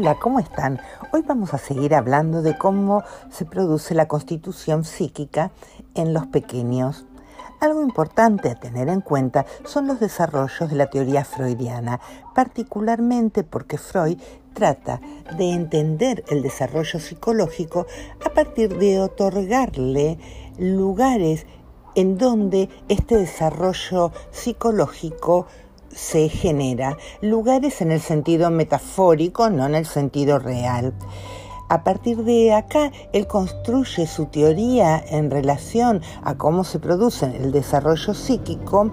Hola, ¿cómo están? Hoy vamos a seguir hablando de cómo se produce la constitución psíquica en los pequeños. Algo importante a tener en cuenta son los desarrollos de la teoría freudiana, particularmente porque Freud trata de entender el desarrollo psicológico a partir de otorgarle lugares en donde este desarrollo psicológico se genera, lugares en el sentido metafórico, no en el sentido real. A partir de acá, él construye su teoría en relación a cómo se produce el desarrollo psíquico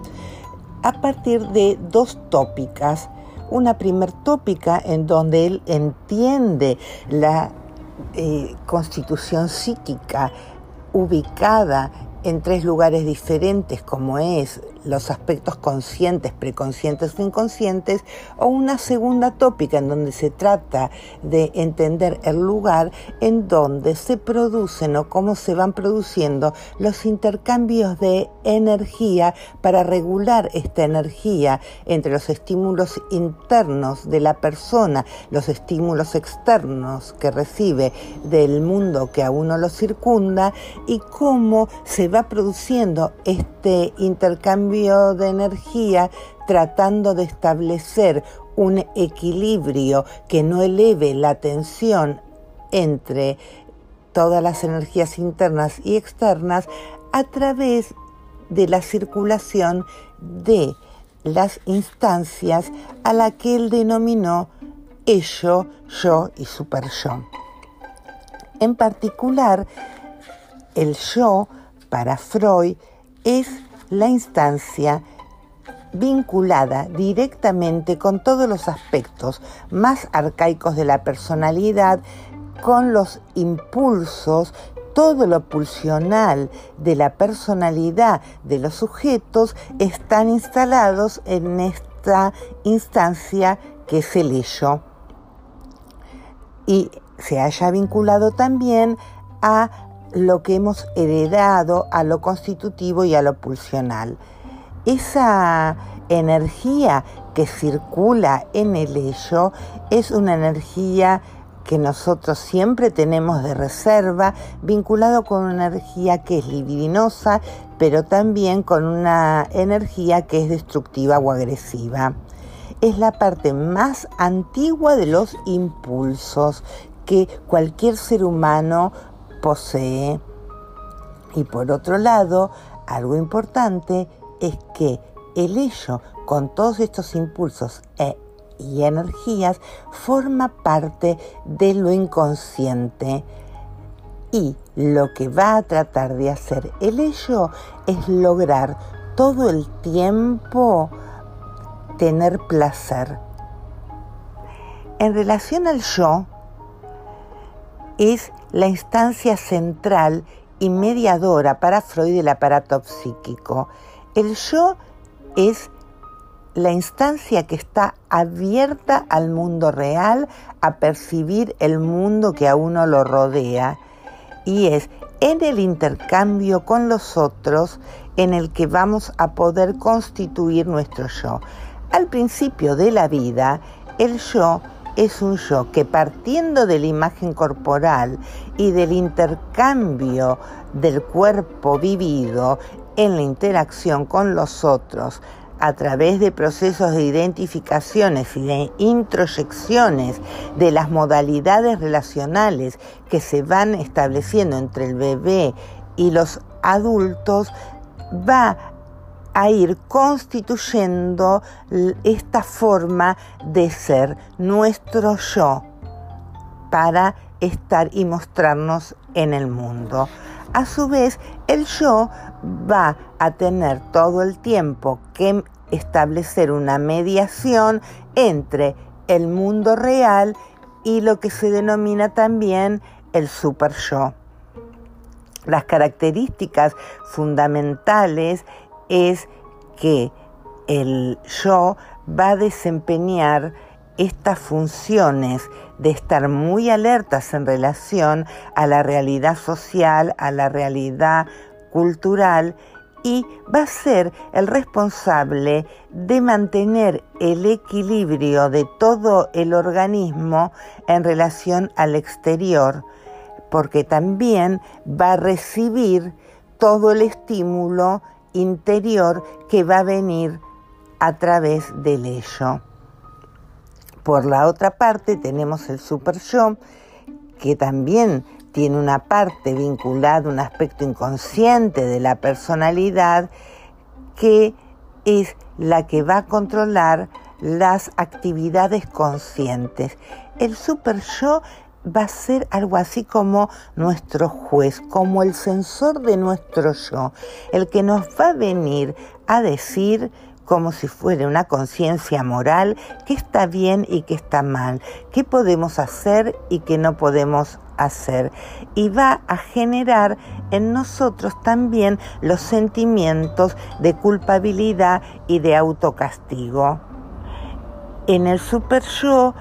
a partir de dos tópicas. Una primer tópica en donde él entiende la eh, constitución psíquica ubicada en tres lugares diferentes como es los aspectos conscientes, preconscientes o inconscientes, o una segunda tópica en donde se trata de entender el lugar en donde se producen o cómo se van produciendo los intercambios de energía para regular esta energía entre los estímulos internos de la persona, los estímulos externos que recibe del mundo que a uno lo circunda y cómo se va produciendo este intercambio de energía tratando de establecer un equilibrio que no eleve la tensión entre todas las energías internas y externas a través de la circulación de las instancias a la que él denominó ello, yo y super yo. En particular, el yo para Freud es la instancia vinculada directamente con todos los aspectos más arcaicos de la personalidad, con los impulsos, todo lo pulsional de la personalidad de los sujetos están instalados en esta instancia que es el ello. Y se haya vinculado también a lo que hemos heredado a lo constitutivo y a lo pulsional. Esa energía que circula en el ello es una energía que nosotros siempre tenemos de reserva, vinculado con una energía que es libidinosa, pero también con una energía que es destructiva o agresiva. Es la parte más antigua de los impulsos que cualquier ser humano posee. Y por otro lado, algo importante es que el ello, con todos estos impulsos e, y energías, forma parte de lo inconsciente. Y lo que va a tratar de hacer el ello es lograr todo el tiempo tener placer. En relación al yo, es la instancia central y mediadora para Freud del aparato psíquico. El yo es la instancia que está abierta al mundo real, a percibir el mundo que a uno lo rodea, y es en el intercambio con los otros en el que vamos a poder constituir nuestro yo. Al principio de la vida, el yo es un yo que partiendo de la imagen corporal y del intercambio del cuerpo vivido en la interacción con los otros, a través de procesos de identificaciones y de introyecciones de las modalidades relacionales que se van estableciendo entre el bebé y los adultos, va a ir constituyendo esta forma de ser nuestro yo para estar y mostrarnos en el mundo. A su vez, el yo va a tener todo el tiempo que establecer una mediación entre el mundo real y lo que se denomina también el super yo. Las características fundamentales es que el yo va a desempeñar estas funciones de estar muy alertas en relación a la realidad social, a la realidad cultural y va a ser el responsable de mantener el equilibrio de todo el organismo en relación al exterior, porque también va a recibir todo el estímulo interior que va a venir a través del ello. Por la otra parte tenemos el super yo, que también tiene una parte vinculada, un aspecto inconsciente de la personalidad, que es la que va a controlar las actividades conscientes. El super yo va a ser algo así como nuestro juez, como el sensor de nuestro yo, el que nos va a venir a decir como si fuera una conciencia moral, qué está bien y qué está mal, qué podemos hacer y qué no podemos hacer. Y va a generar en nosotros también los sentimientos de culpabilidad y de autocastigo. En el super yo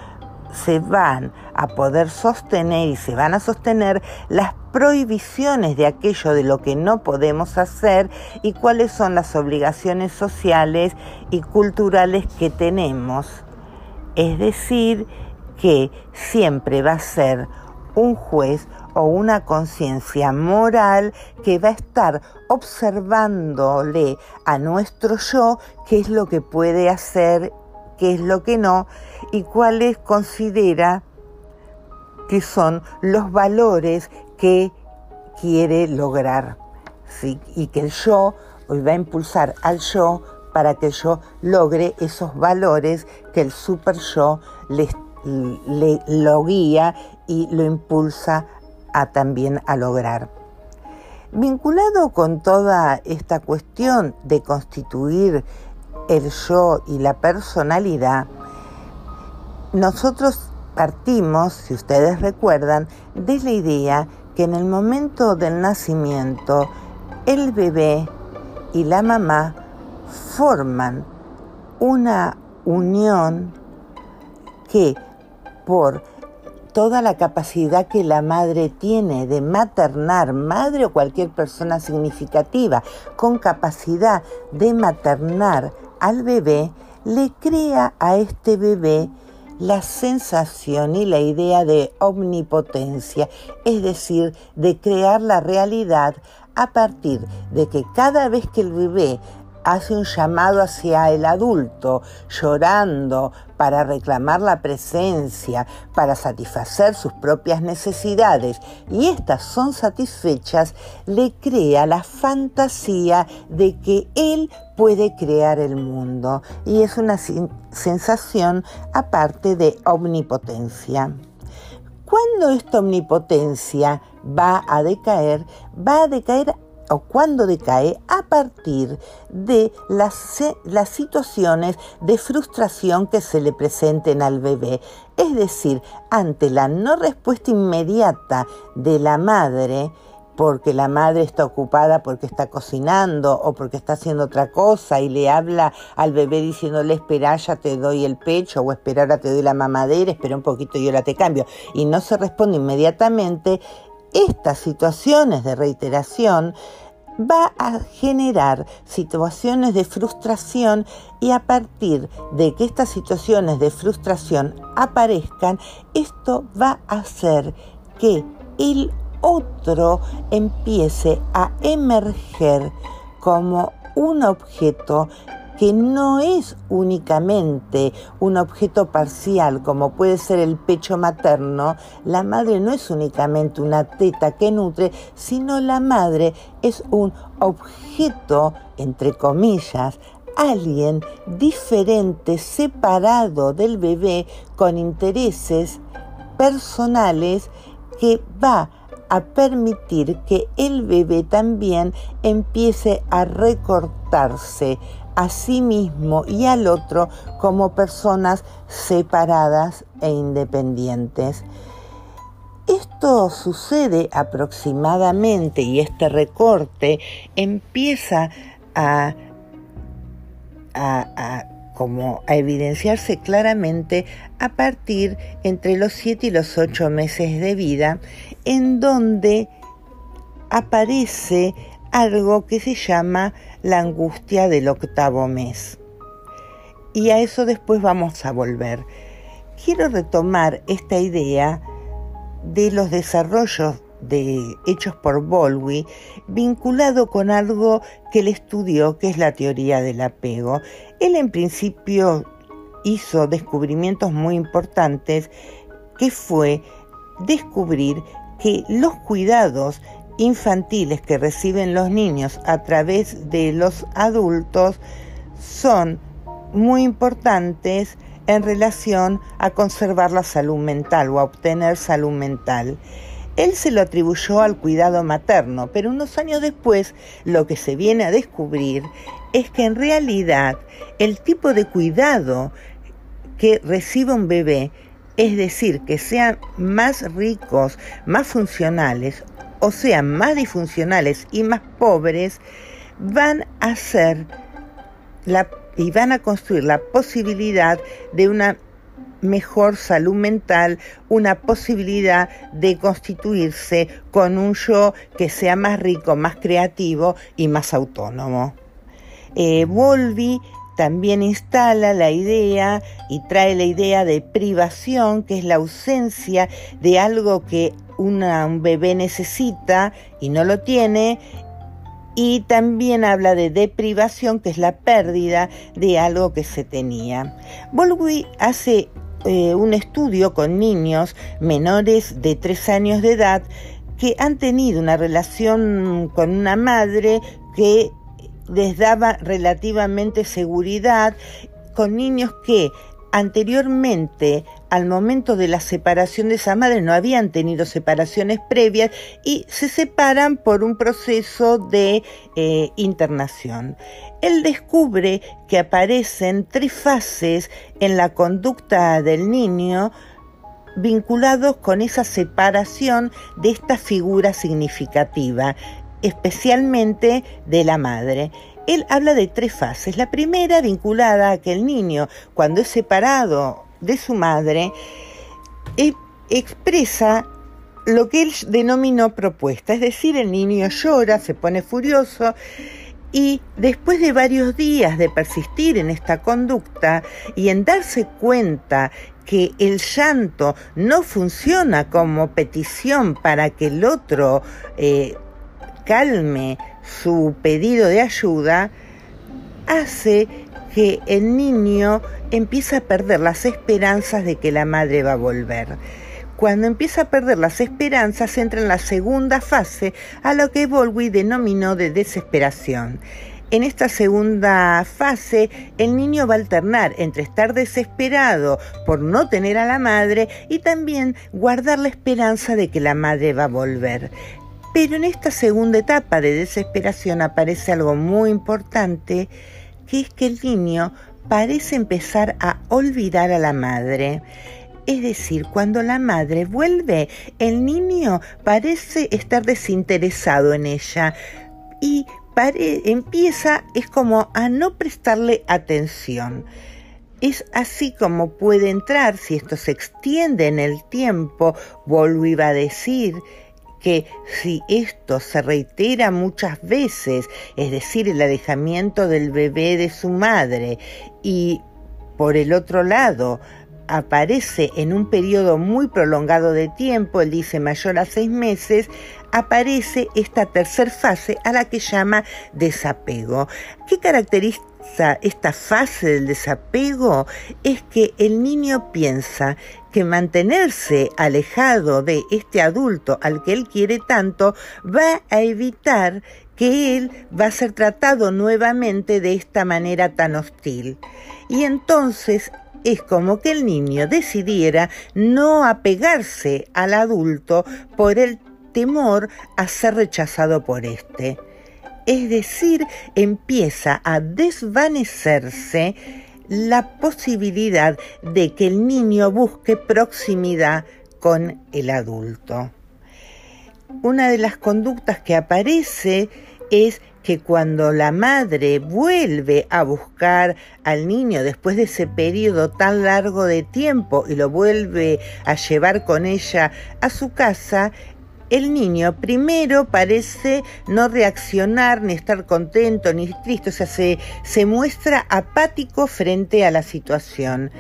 se van a poder sostener y se van a sostener las prohibiciones de aquello de lo que no podemos hacer y cuáles son las obligaciones sociales y culturales que tenemos. Es decir, que siempre va a ser un juez o una conciencia moral que va a estar observándole a nuestro yo qué es lo que puede hacer, qué es lo que no y cuáles considera que son los valores que quiere lograr. Y que el yo va a impulsar al yo para que el yo logre esos valores que el super yo le, lo guía y lo impulsa a también a lograr. Vinculado con toda esta cuestión de constituir el yo y la personalidad, nosotros Partimos, si ustedes recuerdan, de la idea que en el momento del nacimiento el bebé y la mamá forman una unión que por toda la capacidad que la madre tiene de maternar, madre o cualquier persona significativa con capacidad de maternar al bebé, le crea a este bebé la sensación y la idea de omnipotencia, es decir, de crear la realidad a partir de que cada vez que el bebé hace un llamado hacia el adulto, llorando para reclamar la presencia, para satisfacer sus propias necesidades, y estas son satisfechas, le crea la fantasía de que él puede crear el mundo, y es una sensación aparte de omnipotencia. Cuando esta omnipotencia va a decaer, va a decaer o cuando decae a partir de las, las, situaciones de frustración que se le presenten al bebé. Es decir, ante la no respuesta inmediata de la madre, porque la madre está ocupada porque está cocinando o porque está haciendo otra cosa y le habla al bebé diciéndole espera ya te doy el pecho o espera ahora te doy la mamadera, espera un poquito y ahora te cambio y no se responde inmediatamente, estas situaciones de reiteración va a generar situaciones de frustración y a partir de que estas situaciones de frustración aparezcan, esto va a hacer que el otro empiece a emerger como un objeto que no es únicamente un objeto parcial como puede ser el pecho materno, la madre no es únicamente una teta que nutre, sino la madre es un objeto, entre comillas, alguien diferente, separado del bebé, con intereses personales que va a permitir que el bebé también empiece a recortarse, a sí mismo y al otro como personas separadas e independientes. Esto sucede aproximadamente y este recorte empieza a, a, como a evidenciarse claramente a partir entre los 7 y los 8 meses de vida, en donde aparece algo que se llama la angustia del octavo mes. Y a eso después vamos a volver. Quiero retomar esta idea de los desarrollos de, hechos por Bowlby vinculado con algo que él estudió, que es la teoría del apego. Él en principio hizo descubrimientos muy importantes, que fue descubrir que los cuidados infantiles que reciben los niños a través de los adultos son muy importantes en relación a conservar la salud mental o a obtener salud mental. Él se lo atribuyó al cuidado materno, pero unos años después lo que se viene a descubrir es que en realidad el tipo de cuidado que recibe un bebé, es decir, que sean más ricos, más funcionales, o sean más disfuncionales y más pobres, van a ser y van a construir la posibilidad de una mejor salud mental, una posibilidad de constituirse con un yo que sea más rico, más creativo y más autónomo. Eh, Volvi también instala la idea y trae la idea de privación, que es la ausencia de algo que un bebé necesita y no lo tiene, y también habla de deprivación, que es la pérdida de algo que se tenía. Volwi hace eh, un estudio con niños menores de tres años de edad que han tenido una relación con una madre que les daba relativamente seguridad, con niños que anteriormente, al momento de la separación de esa madre, no habían tenido separaciones previas y se separan por un proceso de eh, internación. Él descubre que aparecen tres fases en la conducta del niño vinculados con esa separación de esta figura significativa, especialmente de la madre. Él habla de tres fases. La primera vinculada a que el niño, cuando es separado de su madre, e, expresa lo que él denominó propuesta, es decir, el niño llora, se pone furioso y después de varios días de persistir en esta conducta y en darse cuenta que el llanto no funciona como petición para que el otro eh, calme su pedido de ayuda, hace que el niño empiece a perder las esperanzas de que la madre va a volver. Cuando empieza a perder las esperanzas, entra en la segunda fase, a lo que Volwi denominó de desesperación. En esta segunda fase, el niño va a alternar entre estar desesperado por no tener a la madre y también guardar la esperanza de que la madre va a volver. Pero en esta segunda etapa de desesperación aparece algo muy importante, que es que el niño parece empezar a olvidar a la madre. Es decir, cuando la madre vuelve, el niño parece estar desinteresado en ella y empieza, es como a no prestarle atención. Es así como puede entrar, si esto se extiende en el tiempo, vuelvo a decir, que si esto se reitera muchas veces, es decir, el alejamiento del bebé de su madre, y por el otro lado, aparece en un periodo muy prolongado de tiempo, él dice mayor a seis meses, aparece esta tercera fase a la que llama desapego. ¿Qué caracteriza esta fase del desapego? Es que el niño piensa que mantenerse alejado de este adulto al que él quiere tanto va a evitar que él va a ser tratado nuevamente de esta manera tan hostil. Y entonces es como que el niño decidiera no apegarse al adulto por el temor a ser rechazado por éste. Es decir, empieza a desvanecerse la posibilidad de que el niño busque proximidad con el adulto. Una de las conductas que aparece es que cuando la madre vuelve a buscar al niño después de ese periodo tan largo de tiempo y lo vuelve a llevar con ella a su casa, el niño primero parece no reaccionar, ni estar contento, ni triste, o sea, se, se muestra apático frente a la situación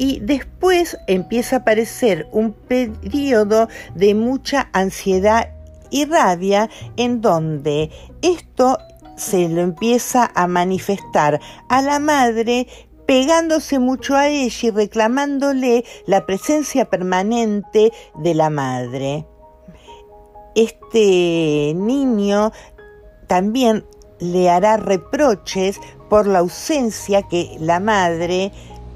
y después empieza a aparecer un periodo de mucha ansiedad y rabia en donde esto se lo empieza a manifestar a la madre pegándose mucho a ella y reclamándole la presencia permanente de la madre. Este niño también le hará reproches por la ausencia que la madre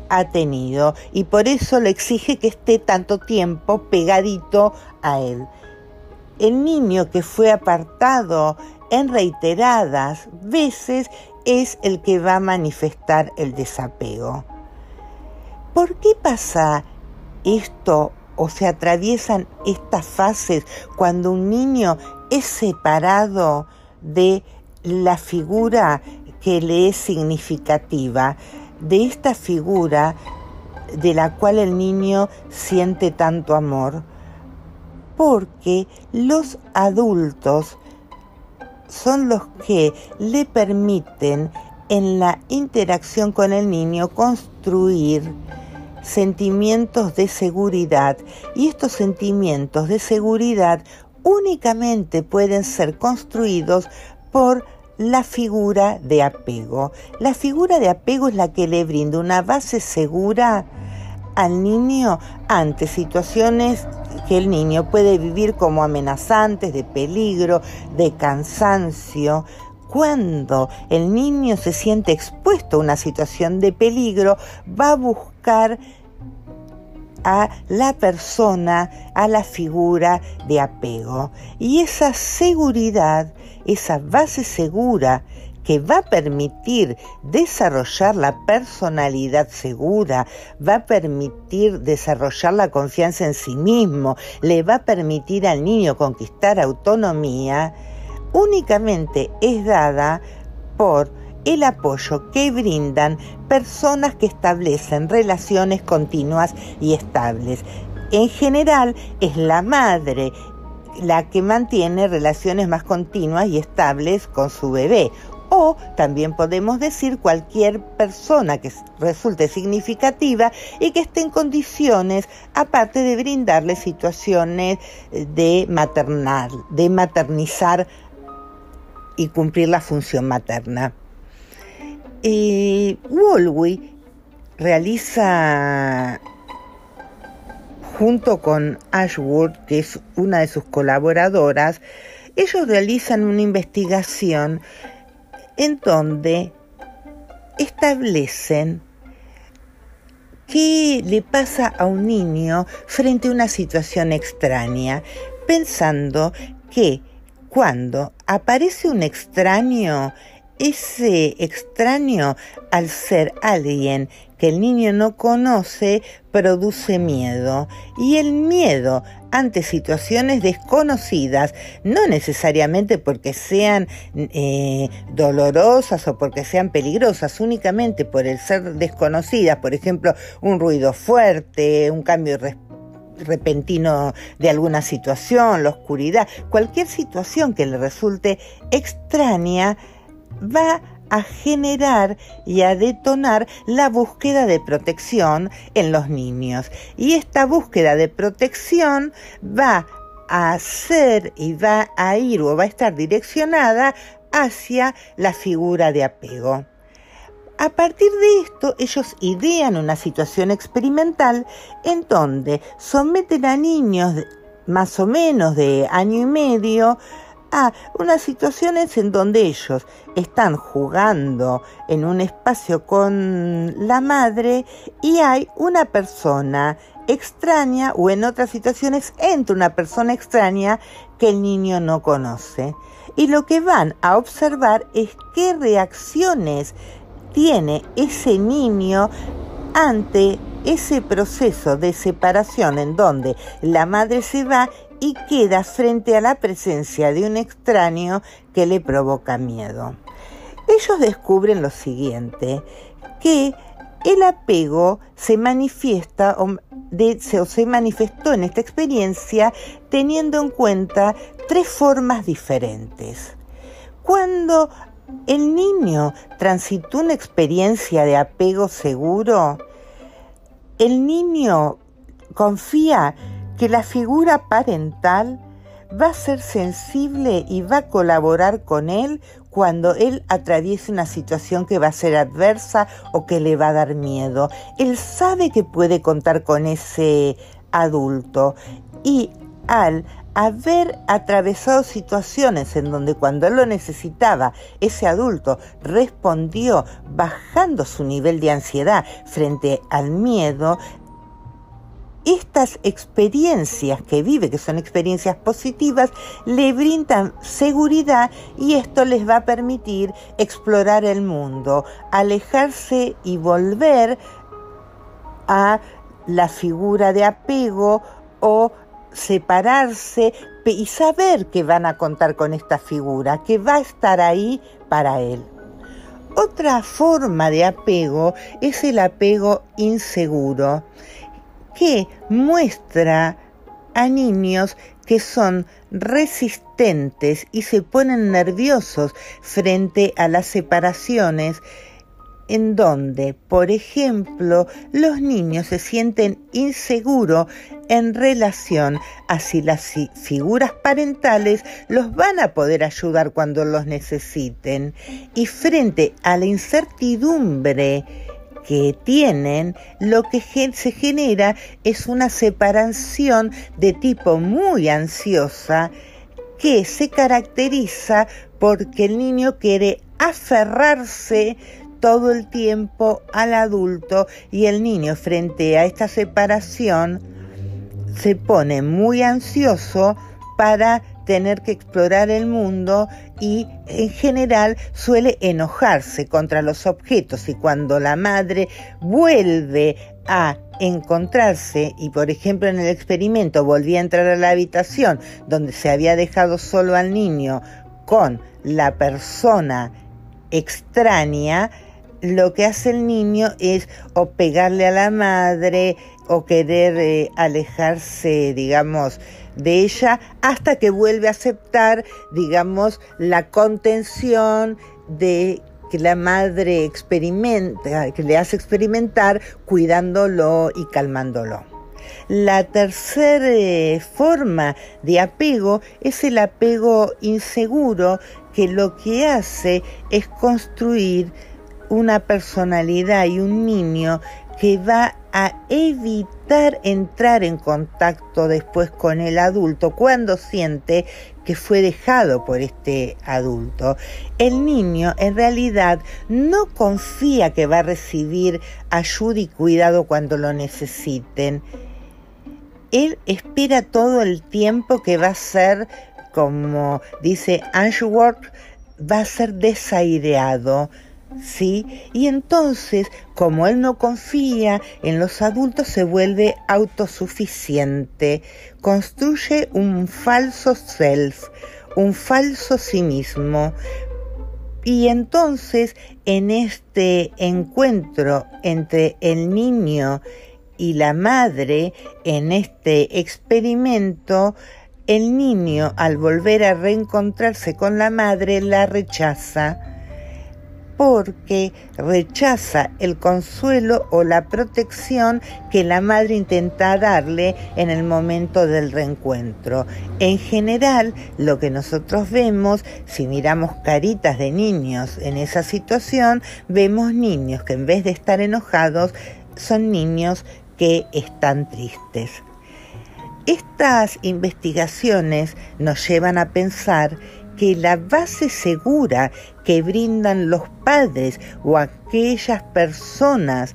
ha tenido y por eso le exige que esté tanto tiempo pegadito a él. El niño que fue apartado en reiteradas veces es el que va a manifestar el desapego. ¿Por qué pasa esto o se atraviesan estas fases cuando un niño es separado de la figura que le es significativa, de esta figura de la cual el niño siente tanto amor? Porque los adultos son los que le permiten en la interacción con el niño construir sentimientos de seguridad y estos sentimientos de seguridad únicamente pueden ser construidos por la figura de apego. La figura de apego es la que le brinda una base segura al niño ante situaciones que el niño puede vivir como amenazantes, de peligro, de cansancio. Cuando el niño se siente expuesto a una situación de peligro, va a buscar a la persona, a la figura de apego. Y esa seguridad, esa base segura que va a permitir desarrollar la personalidad segura, va a permitir desarrollar la confianza en sí mismo, le va a permitir al niño conquistar autonomía, únicamente es dada por el apoyo que brindan personas que establecen relaciones continuas y estables. En general es la madre la que mantiene relaciones más continuas y estables con su bebé o también podemos decir cualquier persona que resulte significativa y que esté en condiciones, aparte de brindarle situaciones de maternal, de maternizar y cumplir la función materna. Eh, realiza junto con Ashworth, que es una de sus colaboradoras, ellos realizan una investigación en donde establecen qué le pasa a un niño frente a una situación extraña, pensando que cuando aparece un extraño, ese extraño, al ser alguien que el niño no conoce, produce miedo. Y el miedo ante situaciones desconocidas, no necesariamente porque sean eh, dolorosas o porque sean peligrosas, únicamente por el ser desconocidas, por ejemplo, un ruido fuerte, un cambio repentino de alguna situación, la oscuridad, cualquier situación que le resulte extraña, va a generar y a detonar la búsqueda de protección en los niños. Y esta búsqueda de protección va a ser y va a ir o va a estar direccionada hacia la figura de apego. A partir de esto, ellos idean una situación experimental en donde someten a niños más o menos de año y medio a unas situaciones en donde ellos están jugando en un espacio con la madre y hay una persona extraña o en otras situaciones entra una persona extraña que el niño no conoce. Y lo que van a observar es qué reacciones tiene ese niño ante ese proceso de separación en donde la madre se va y queda frente a la presencia de un extraño que le provoca miedo. Ellos descubren lo siguiente, que El apego se manifiesta o, se manifestó en esta experiencia teniendo en cuenta tres formas diferentes. Cuando el niño transitó una experiencia de apego seguro, el niño confía que la figura parental va a ser sensible y va a colaborar con él cuando él atraviese una situación que va a ser adversa o que le va a dar miedo. Él sabe que puede contar con ese adulto y al haber atravesado situaciones en donde cuando él lo necesitaba, ese adulto respondió bajando su nivel de ansiedad frente al miedo, estas experiencias que vive, que son experiencias positivas, le brindan seguridad y esto les va a permitir explorar el mundo, alejarse y volver a la figura de apego o separarse y saber que van a contar con esta figura, que va a estar ahí para él. Otra forma de apego es el apego inseguro que muestra a niños que son resistentes y se ponen nerviosos frente a las separaciones en donde, por ejemplo, los niños se sienten inseguros en relación a si las figuras parentales los van a poder ayudar cuando los necesiten. Y frente a la incertidumbre que tienen, lo que se genera es una separación de tipo muy ansiosa que se caracteriza porque el niño quiere aferrarse todo el tiempo al adulto y el niño frente a esta separación se pone muy ansioso para tener que explorar el mundo y en general suele enojarse contra los objetos. Y cuando la madre vuelve a encontrarse y por ejemplo en el experimento volvía a entrar a la habitación donde se había dejado solo al niño con la persona extraña, lo que hace el niño es o pegarle a la madre o querer eh, alejarse, digamos, de ella hasta que vuelve a aceptar, digamos, la contención de que la madre experimenta, que le hace experimentar cuidándolo y calmándolo. La tercera eh, forma de apego es el apego inseguro que lo que hace es construir una personalidad y un niño que va a evitar entrar en contacto después con el adulto cuando siente que fue dejado por este adulto. El niño en realidad no confía que va a recibir ayuda y cuidado cuando lo necesiten. Él espera todo el tiempo que va a ser, como dice Ashworth, va a ser desaireado, ¿sí? Y entonces, como él no confía en los adultos, se vuelve autosuficiente, construye un falso self, un falso sí mismo. Y entonces, en este encuentro entre el niño y la madre, en este experimento, el niño al volver a reencontrarse con la madre la rechaza porque rechaza el consuelo o la protección que la madre intenta darle en el momento del reencuentro. En general, lo que nosotros vemos, si miramos caritas de niños en esa situación, vemos niños que en vez de estar enojados, son niños que están tristes. Estas investigaciones nos llevan a pensar que la base segura que brindan los padres o aquellas personas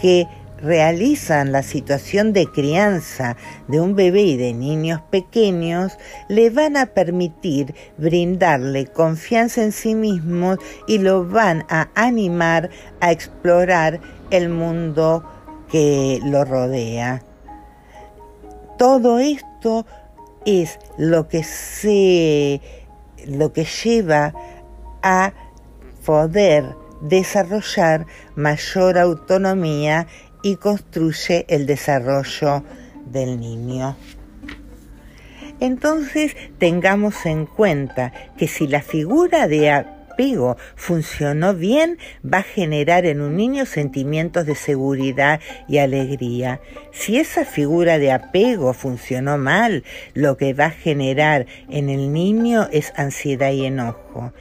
que realizan la situación de crianza de un bebé y de niños pequeños le van a permitir brindarle confianza en sí mismos y lo van a animar a explorar el mundo que lo rodea. Todo esto es lo que se lo que lleva a poder desarrollar mayor autonomía y construye el desarrollo del niño. Entonces tengamos en cuenta que si la figura de apego funcionó bien, va a generar en un niño sentimientos de seguridad y alegría. Si esa figura de apego funcionó mal, lo que va a generar en el niño es ansiedad y enojo.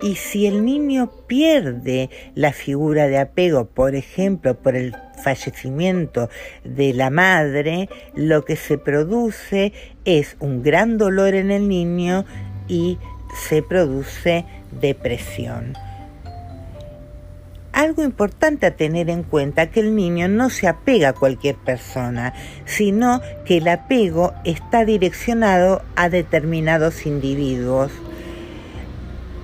Y si el niño pierde la figura de apego, por ejemplo, por el fallecimiento de la madre, lo que se produce es un gran dolor en el niño y se produce depresión. Algo importante a tener en cuenta que el niño no se apega a cualquier persona, sino que el apego está direccionado a determinados individuos.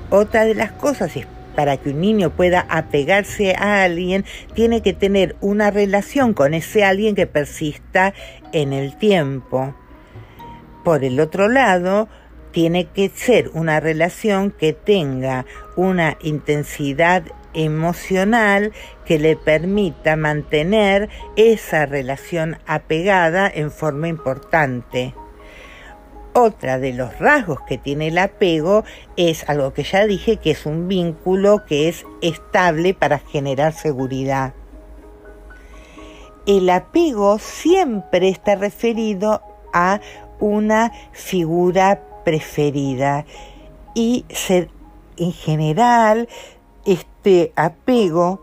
Otra de las cosas es para que un niño pueda apegarse a alguien, tiene que tener una relación con ese alguien que persista en el tiempo. Por el otro lado, tiene que ser una relación que tenga una intensidad emocional que le permita mantener esa relación apegada en forma importante. Otra de los rasgos que tiene el apego es algo que ya dije, que es un vínculo que es estable para generar seguridad. El apego siempre está referido a una figura preferida y en general este apego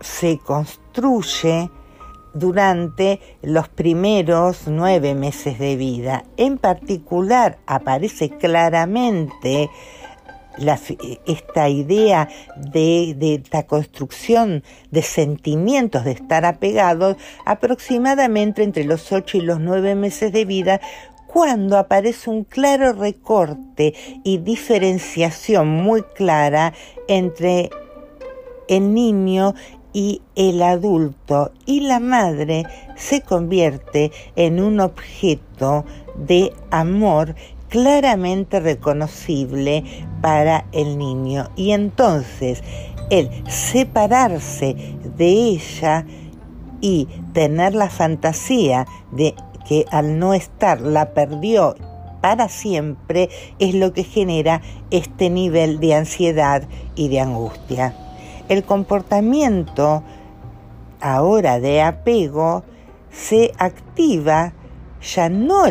se construye durante los primeros nueve meses de vida. En particular aparece claramente esta idea de, de la construcción de sentimientos de estar apegados aproximadamente entre los ocho y los nueve meses de vida cuando aparece un claro recorte y diferenciación muy clara entre el niño y el adulto y la madre se convierte en un objeto de amor claramente reconocible para el niño. Y entonces el separarse de ella y tener la fantasía de que al no estar la perdió para siempre es lo que genera este nivel de ansiedad y de angustia. El comportamiento ahora de apego se activa ya no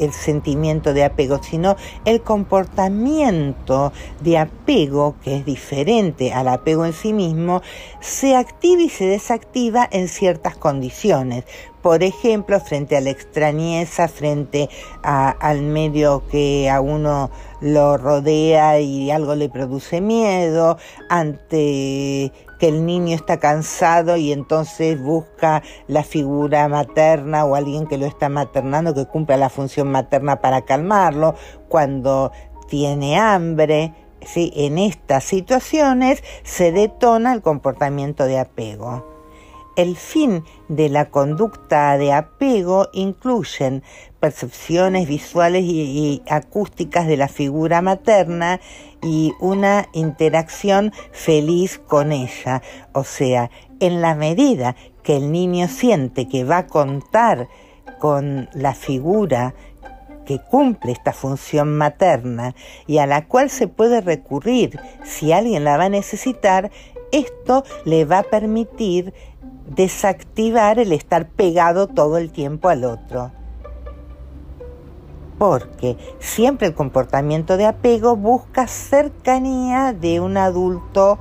el, sentimiento de apego, sino el comportamiento de apego, que es diferente al apego en sí mismo, se activa y se desactiva en ciertas condiciones. Por ejemplo, frente a la extrañeza, frente al medio que a uno lo rodea y algo le produce miedo, ante que el niño está cansado y entonces busca la figura materna o alguien que lo está maternando que cumpla la función materna para calmarlo, cuando tiene hambre, ¿sí? en estas situaciones se detona el comportamiento de apego. El fin de la conducta de apego incluyen percepciones visuales y, acústicas de la figura materna y una interacción feliz con ella. O sea, en la medida que el niño siente que va a contar con la figura que cumple esta función materna y a la cual se puede recurrir si alguien la va a necesitar, esto le va a permitir desactivar el estar pegado todo el tiempo al otro. Porque siempre el comportamiento de apego busca cercanía de un adulto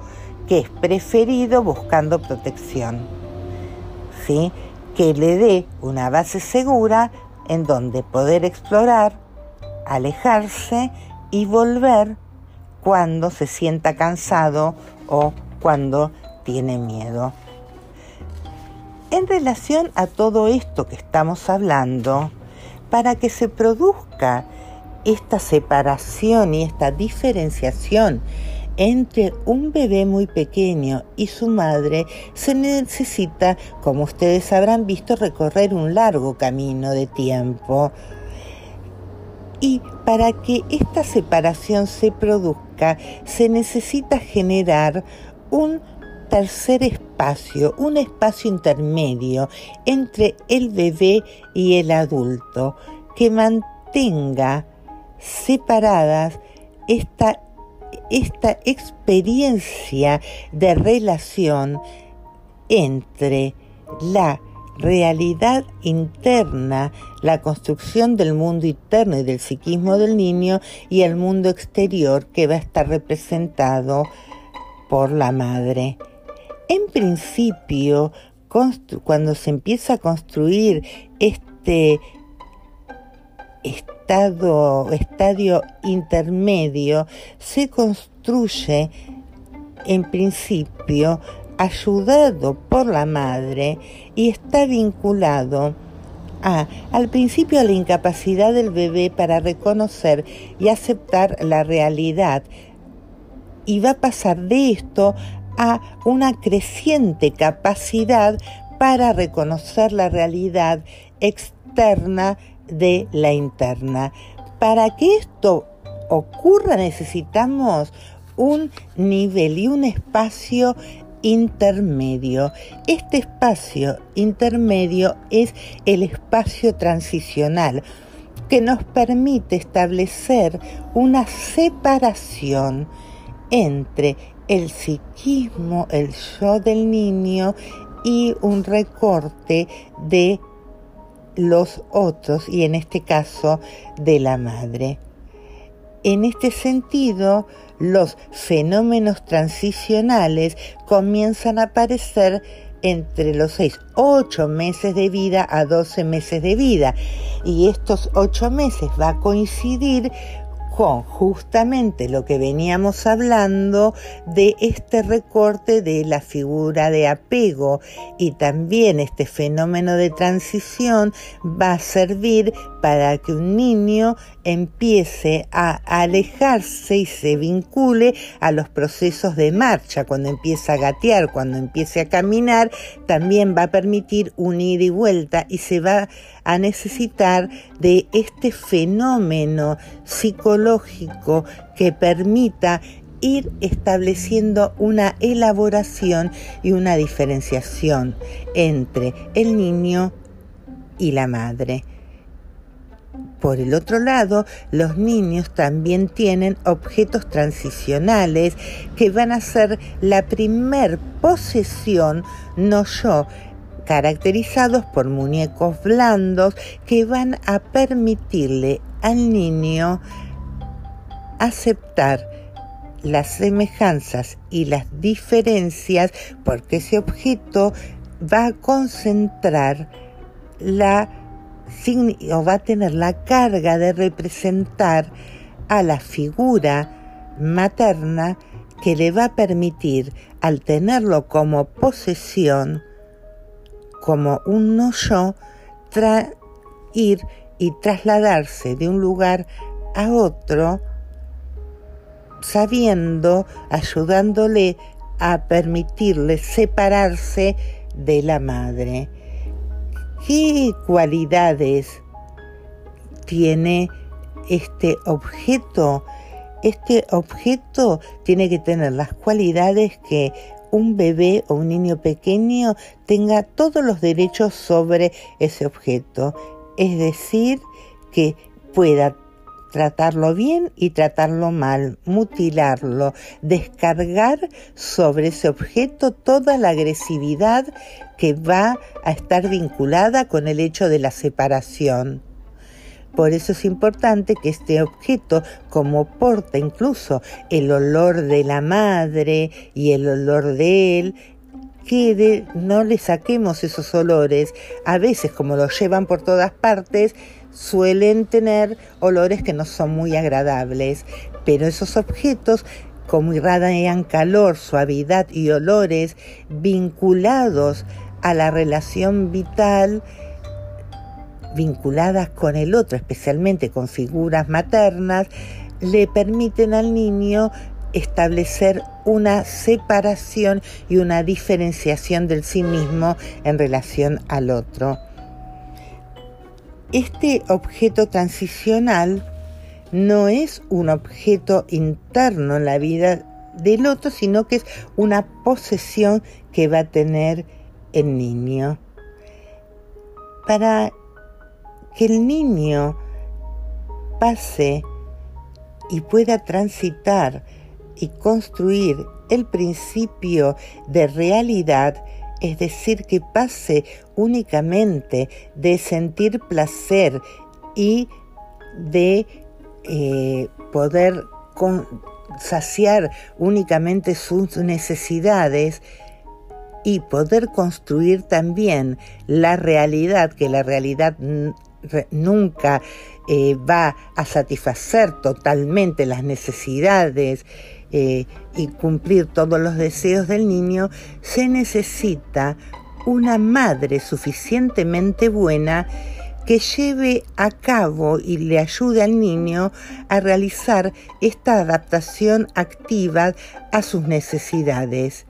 que es preferido buscando protección. ¿Sí? Que le dé una base segura en donde poder explorar, alejarse y volver cuando se sienta cansado o cuando tiene miedo. En relación a todo esto que estamos hablando, para que se produzca esta separación y esta diferenciación entre un bebé muy pequeño y su madre, se necesita, como ustedes habrán visto, recorrer un largo camino de tiempo. Y para que esta separación se produzca, se necesita generar un tercer espacio, un espacio intermedio entre el bebé y el adulto que mantenga separadas esta, esta experiencia de relación entre la realidad interna, la construcción del mundo interno y del psiquismo del niño y el mundo exterior que va a estar representado por la madre. En principio, cuando se empieza a construir este estado, estadio intermedio, se construye en principio ayudado por la madre y está vinculado a, al principio a la incapacidad del bebé para reconocer y aceptar la realidad. Y va a pasar de esto a una creciente capacidad para reconocer la realidad externa de la interna. Para que esto ocurra necesitamos un nivel y un espacio intermedio. Este espacio intermedio es el espacio transicional que nos permite establecer una separación entre el psiquismo, el yo del niño y un recorte de los otros y en este caso de la madre. En este sentido, los fenómenos transicionales comienzan a aparecer entre los 6, 8 meses de vida a 12 meses de vida. Y estos 8 meses va a coincidir con justamente lo que veníamos hablando de este recorte de la figura de apego y también este fenómeno de transición va a servir para que un niño empiece a alejarse y se vincule a los procesos de marcha. Cuando empieza a gatear, cuando empiece a caminar, también va a permitir un ida y vuelta y se va a necesitar de este fenómeno psicológico que permita ir estableciendo una elaboración y una diferenciación entre el niño y la madre. Por el otro lado, los niños también tienen objetos transicionales que van a ser la primer posesión, no yo, caracterizados por muñecos blandos que van a permitirle al niño aceptar las semejanzas y las diferencias porque ese objeto va a concentrar la o va a tener la carga de representar a la figura materna que le va a permitir, al tenerlo como posesión, como un no yo, ir y trasladarse de un lugar a otro, sabiendo, ayudándole a permitirle separarse de la madre. ¿Qué cualidades tiene este objeto? Este objeto tiene que tener las cualidades que un bebé o un niño pequeño tenga todos los derechos sobre ese objeto. Es decir, que pueda tratarlo bien y tratarlo mal, mutilarlo, descargar sobre ese objeto toda la agresividad que va a estar vinculada con el hecho de la separación. Por eso es importante que este objeto, como porta incluso el olor de la madre y el olor de él, quede, no le saquemos esos olores. A veces, como los llevan por todas partes, suelen tener olores que no son muy agradables, pero esos objetos como irradian calor, suavidad y olores vinculados a la relación vital, vinculadas con el otro, especialmente con figuras maternas, le permiten al niño establecer una separación y una diferenciación del sí mismo en relación al otro. Este objeto transicional no es un objeto interno en la vida del otro, sino que es una posesión que va a tener el niño. Para que el niño pase y pueda transitar y construir el principio de realidad, es decir, que pase únicamente de sentir placer y de eh, poder saciar únicamente sus necesidades y poder construir también la realidad, que la realidad nunca eh, va a satisfacer totalmente las necesidades eh, y cumplir todos los deseos del niño, se necesita una madre suficientemente buena que lleve a cabo y le ayude al niño a realizar esta adaptación activa a sus necesidades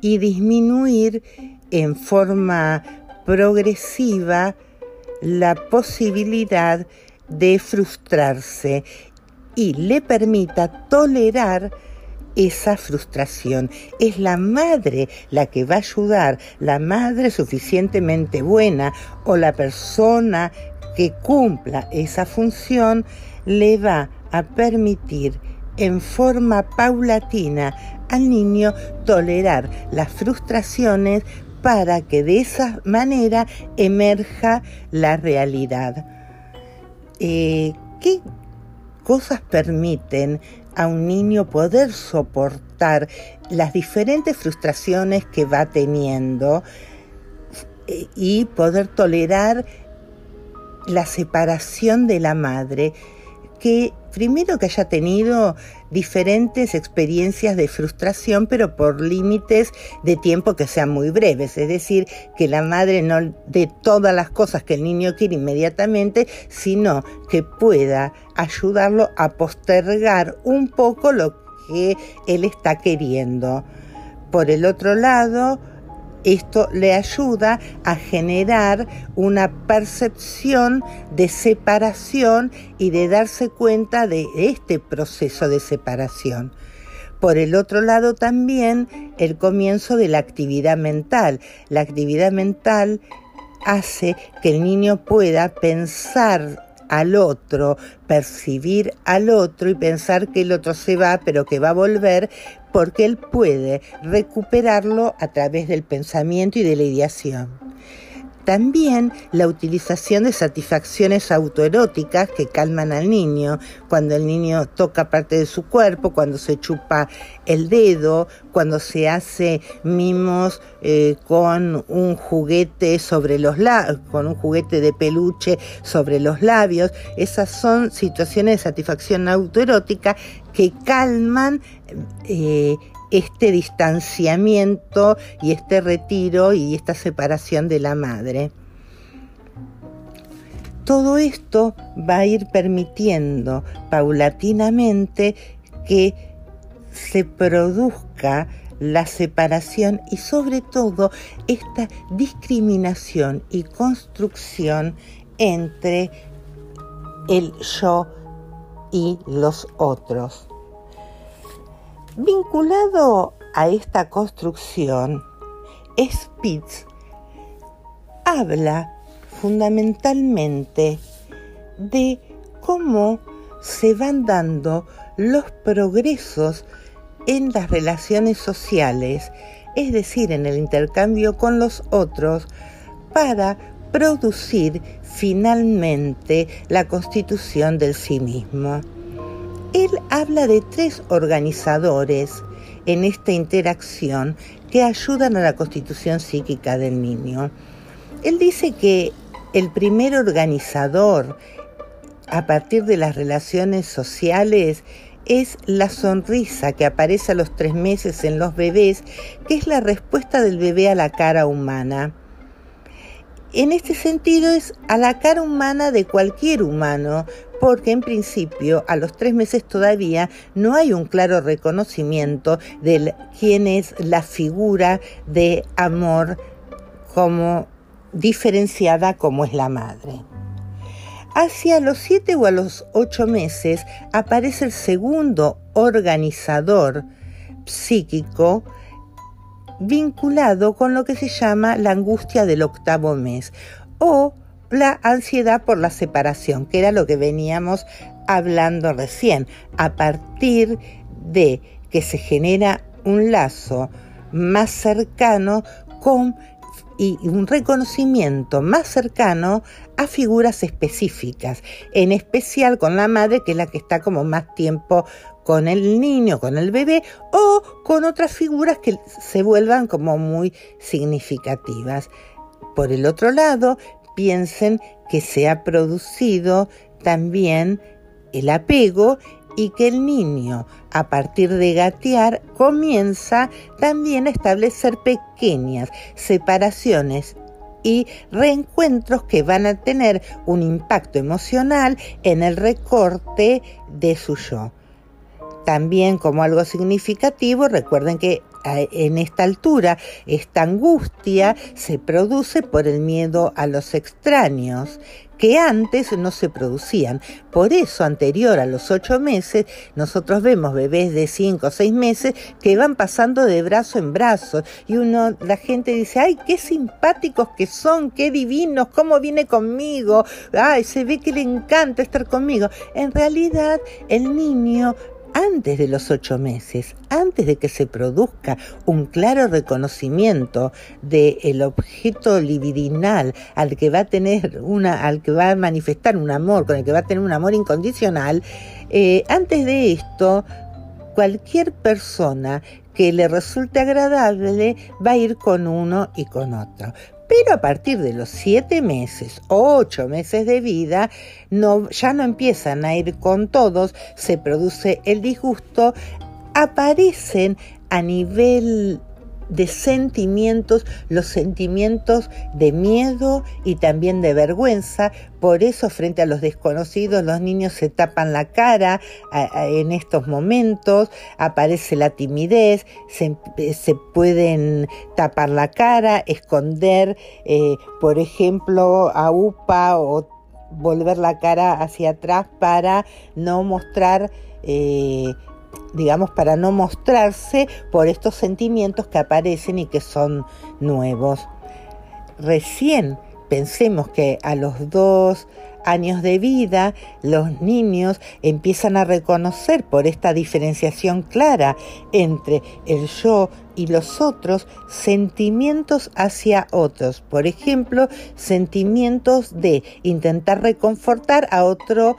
y disminuir en forma progresiva la posibilidad de frustrarse y le permita tolerar esa frustración. Es la madre la que va a ayudar, la madre suficientemente buena o la persona que cumpla esa función le va a permitir en forma paulatina al niño tolerar las frustraciones para que de esa manera emerja la realidad. Eh, ¿Qué cosas permiten a un niño poder soportar las diferentes frustraciones que va teniendo eh, y poder tolerar la separación de la madre, que primero que haya tenido diferentes experiencias de frustración, pero por límites de tiempo que sean muy breves, es decir, que la madre no dé todas las cosas que el niño quiere inmediatamente, sino que pueda ayudarlo a postergar un poco lo que él está queriendo. Por el otro lado, esto le ayuda a generar una percepción de separación y de darse cuenta de este proceso de separación. Por el otro lado también el comienzo de la actividad mental. La actividad mental hace que el niño pueda pensar al otro, percibir al otro y pensar que el otro se va, pero que va a volver, porque él puede recuperarlo a través del pensamiento y de la ideación. También la utilización de satisfacciones autoeróticas que calman al niño, cuando el niño toca parte de su cuerpo, cuando se chupa el dedo, cuando se hace mimos eh, con un juguete sobre los con un juguete de peluche sobre los labios. Esas son situaciones de satisfacción autoerótica que calman eh, este distanciamiento y este retiro y esta separación de la madre. Todo esto va a ir permitiendo paulatinamente que se produzca la separación y sobre todo esta discriminación y construcción entre el yo y los otros. Vinculado a esta construcción, Spitz habla fundamentalmente de cómo se van dando los progresos en las relaciones sociales, es decir, en el intercambio con los otros, para producir finalmente la constitución del sí mismo. Él habla de tres organizadores en esta interacción que ayudan a la constitución psíquica del niño. Él dice que el primer organizador a partir de las relaciones sociales es la sonrisa que aparece a los tres meses en los bebés, que es la respuesta del bebé a la cara humana. En este sentido es a la cara humana de cualquier humano, porque en principio a los tres meses todavía no hay un claro reconocimiento de quién es la figura de amor como diferenciada como es la madre. Hacia los siete o a los ocho meses aparece el segundo organizador psíquico vinculado con lo que se llama la angustia del octavo mes o la ansiedad por la separación, que era lo que veníamos hablando recién. A partir de que se genera un lazo más cercano con y un reconocimiento más cercano a figuras específicas, en especial con la madre, que es la que está como más tiempo con el niño, con el bebé, o con otras figuras que se vuelvan como muy significativas. Por el otro lado, piensen que se ha producido también el apego y que el niño, a partir de gatear, comienza también a establecer pequeñas separaciones y reencuentros que van a tener un impacto emocional en el recorte de su yo. También como algo significativo, recuerden que en esta altura esta angustia se produce por el miedo a los extraños que antes no se producían. Por eso, anterior a los ocho meses, nosotros vemos bebés de cinco o seis meses que van pasando de brazo en brazo y uno, la gente dice, ay, qué simpáticos que son, qué divinos, cómo viene conmigo, ay, se ve que le encanta estar conmigo. En realidad, el niño antes de los ocho meses, antes de que se produzca un claro reconocimiento del objeto libidinal al que va a tener una, al que va a manifestar un amor, con el que va a tener un amor incondicional, eh, antes de esto, cualquier persona que le resulte agradable va a ir con uno y con otro. Pero a partir de los siete meses, ocho meses de vida, no, ya no empiezan a ir con todos, se produce el disgusto, aparecen a nivel de sentimientos, los sentimientos de miedo y también de vergüenza. Por eso frente a los desconocidos los niños se tapan la cara en estos momentos, aparece la timidez, se, pueden tapar la cara, esconder, eh, por ejemplo, a UPA o volver la cara hacia atrás para no mostrar eh, digamos, para no mostrarse por estos sentimientos que aparecen y que son nuevos. Recién pensemos que a los dos años de vida los niños empiezan a reconocer por esta diferenciación clara entre el yo y los otros sentimientos hacia otros. Por ejemplo, sentimientos de intentar reconfortar a otro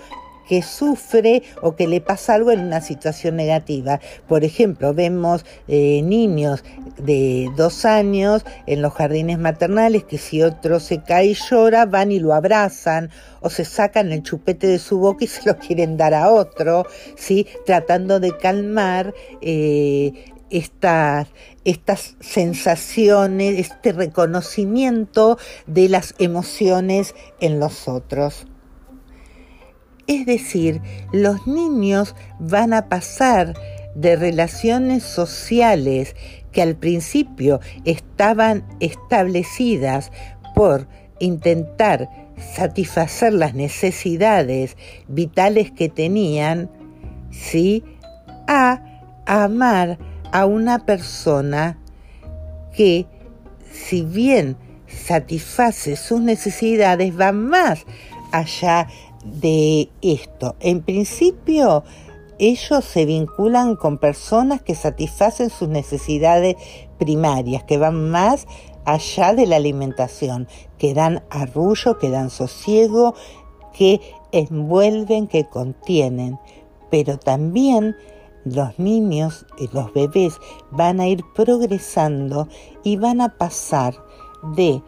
que sufre o que le pasa algo en una situación negativa. Por ejemplo, vemos eh, niños de dos años en los jardines maternales que si otro se cae y llora, van y lo abrazan o se sacan el chupete de su boca y se lo quieren dar a otro, ¿sí? tratando de calmar eh, estas, estas sensaciones, este reconocimiento de las emociones en los otros. Es decir, los niños van a pasar de relaciones sociales que al principio estaban establecidas por intentar satisfacer las necesidades vitales que tenían, ¿sí? a amar a una persona que, si bien satisface sus necesidades, va más allá de esto. En principio, ellos se vinculan con personas que satisfacen sus necesidades primarias, que van más allá de la alimentación, que dan arrullo, que dan sosiego, que envuelven, que contienen. Pero también los niños y los bebés van a ir progresando y van a pasar de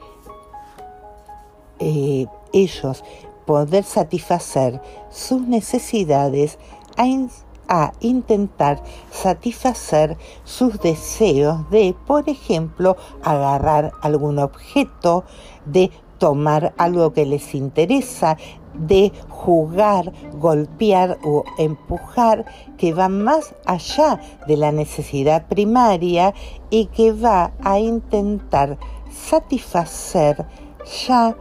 eh, ellos poder satisfacer sus necesidades a, intentar satisfacer sus deseos de, por ejemplo, agarrar algún objeto, de tomar algo que les interesa, de jugar, golpear o empujar, que va más allá de la necesidad primaria y que va a intentar satisfacer ya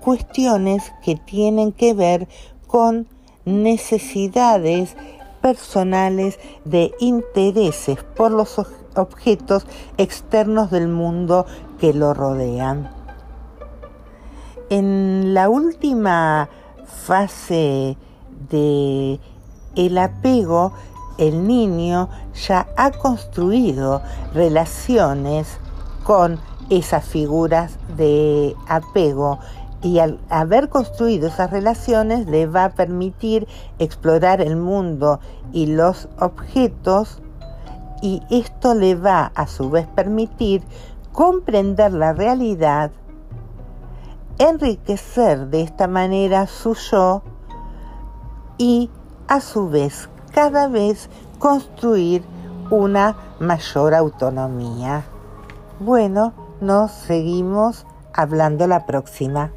cuestiones que tienen que ver con necesidades personales de intereses por los objetos externos del mundo que lo rodean. En la última fase de el apego, el niño ya ha construido relaciones con esas figuras de apego y al haber construido esas relaciones le va a permitir explorar el mundo y los objetos y esto le va a su vez permitir comprender la realidad enriquecer de esta manera su yo y a su vez cada vez construir una mayor autonomía. Bueno, nos seguimos hablando la próxima.